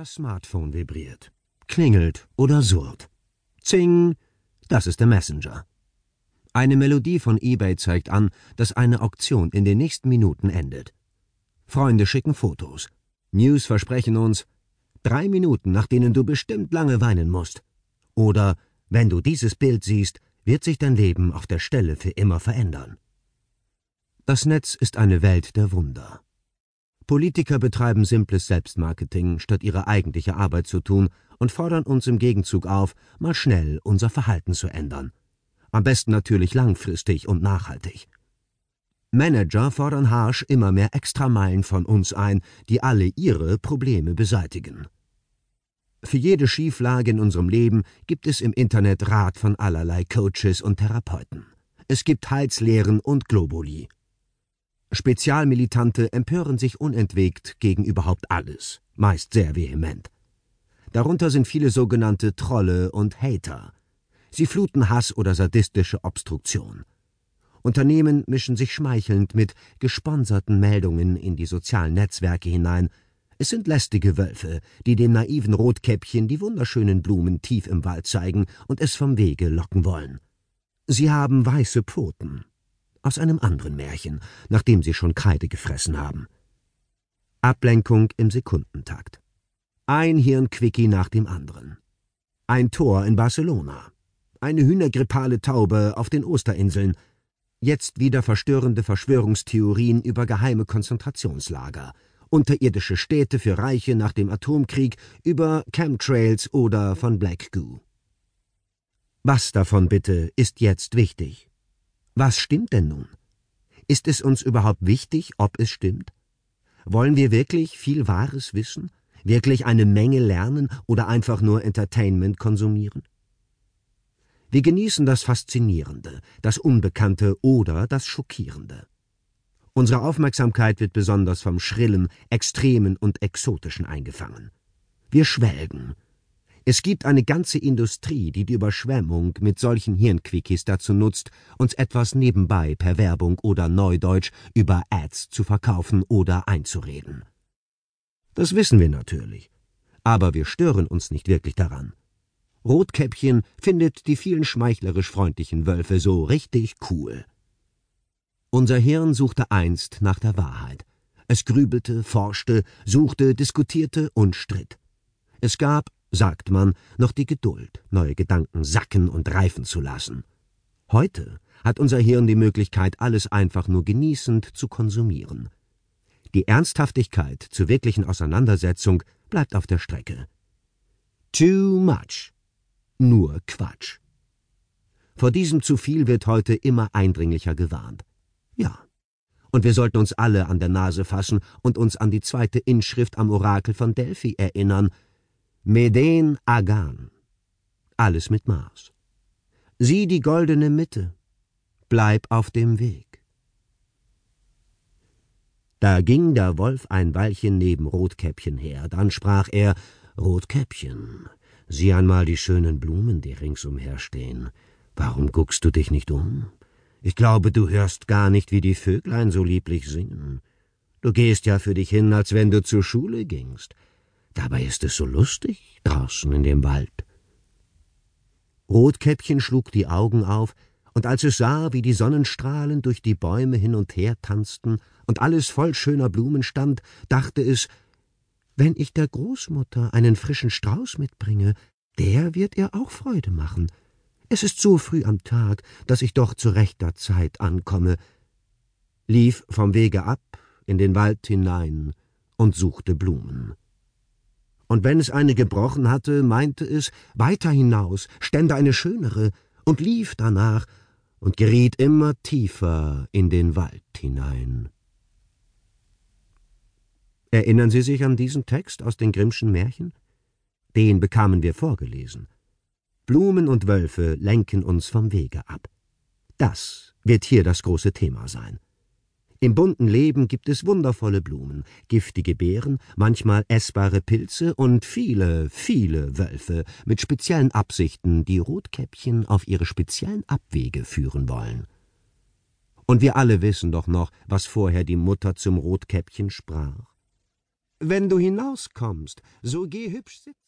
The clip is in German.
Das Smartphone vibriert, klingelt oder surrt. Zing, das ist der Messenger. Eine Melodie von eBay zeigt an, dass eine Auktion in den nächsten Minuten endet. Freunde schicken Fotos. News versprechen uns drei Minuten, nach denen du bestimmt lange weinen musst. Oder wenn du dieses Bild siehst, wird sich dein Leben auf der Stelle für immer verändern. Das Netz ist eine Welt der Wunder. Politiker betreiben simples Selbstmarketing, statt ihre eigentliche Arbeit zu tun und fordern uns im Gegenzug auf, mal schnell unser Verhalten zu ändern. Am besten natürlich langfristig und nachhaltig. Manager fordern harsch immer mehr Extrameilen von uns ein, die alle ihre Probleme beseitigen. Für jede Schieflage in unserem Leben gibt es im Internet Rat von allerlei Coaches und Therapeuten. Es gibt Heilslehren und Globuli. Spezialmilitante empören sich unentwegt gegen überhaupt alles, meist sehr vehement. Darunter sind viele sogenannte Trolle und Hater. Sie fluten Hass oder sadistische Obstruktion. Unternehmen mischen sich schmeichelnd mit gesponserten Meldungen in die sozialen Netzwerke hinein. Es sind lästige Wölfe, die dem naiven Rotkäppchen die wunderschönen Blumen tief im Wald zeigen und es vom Wege locken wollen. Sie haben weiße Pfoten. Aus einem anderen Märchen, nachdem sie schon Kreide gefressen haben. Ablenkung im Sekundentakt. Ein Hirnquickie nach dem anderen. Ein Tor in Barcelona. Eine hühnergrippale Taube auf den Osterinseln. Jetzt wieder verstörende Verschwörungstheorien über geheime Konzentrationslager. Unterirdische Städte für Reiche nach dem Atomkrieg über Chemtrails oder von Black Goo. Was davon bitte ist jetzt wichtig? Was stimmt denn nun? Ist es uns überhaupt wichtig, ob es stimmt? Wollen wir wirklich viel Wahres wissen? Wirklich eine Menge lernen oder einfach nur Entertainment konsumieren? Wir genießen das Faszinierende, das Unbekannte oder das Schockierende. Unsere Aufmerksamkeit wird besonders vom Schrillen, Extremen und Exotischen eingefangen. Wir schwelgen. Es gibt eine ganze Industrie, die die Überschwemmung mit solchen Hirnquickies dazu nutzt, uns etwas nebenbei per Werbung oder Neudeutsch über Ads zu verkaufen oder einzureden. Das wissen wir natürlich. Aber wir stören uns nicht wirklich daran. Rotkäppchen findet die vielen schmeichlerisch freundlichen Wölfe so richtig cool. Unser Hirn suchte einst nach der Wahrheit. Es grübelte, forschte, suchte, diskutierte und stritt. Es gab, sagt man, noch die Geduld, neue Gedanken sacken und reifen zu lassen. Heute hat unser Hirn die Möglichkeit, alles einfach nur genießend zu konsumieren. Die Ernsthaftigkeit zur wirklichen Auseinandersetzung bleibt auf der Strecke. Too much. Nur Quatsch. Vor diesem zu viel wird heute immer eindringlicher gewarnt. Ja. Und wir sollten uns alle an der Nase fassen und uns an die zweite Inschrift am Orakel von Delphi erinnern. Meden Agan. Alles mit Maß. Sieh die goldene Mitte. Bleib auf dem Weg. Da ging der Wolf ein Weilchen neben Rotkäppchen her, dann sprach er Rotkäppchen, sieh einmal die schönen Blumen, die ringsumher stehen. Warum guckst du dich nicht um? Ich glaube, du hörst gar nicht, wie die Vöglein so lieblich singen. Du gehst ja für dich hin, als wenn du zur Schule gingst. Dabei ist es so lustig draußen in dem Wald. Rotkäppchen schlug die Augen auf, und als es sah, wie die Sonnenstrahlen durch die Bäume hin und her tanzten und alles voll schöner Blumen stand, dachte es, wenn ich der Großmutter einen frischen Strauß mitbringe, der wird ihr auch Freude machen. Es ist so früh am Tag, dass ich doch zu rechter Zeit ankomme, lief vom Wege ab in den Wald hinein und suchte Blumen. Und wenn es eine gebrochen hatte, meinte es, weiter hinaus stände eine schönere, und lief danach und geriet immer tiefer in den Wald hinein. Erinnern Sie sich an diesen Text aus den Grimmschen Märchen? Den bekamen wir vorgelesen. Blumen und Wölfe lenken uns vom Wege ab. Das wird hier das große Thema sein. Im bunten Leben gibt es wundervolle Blumen, giftige Beeren, manchmal essbare Pilze und viele, viele Wölfe mit speziellen Absichten, die Rotkäppchen auf ihre speziellen Abwege führen wollen. Und wir alle wissen doch noch, was vorher die Mutter zum Rotkäppchen sprach. Wenn du hinauskommst, so geh hübsch sitzen.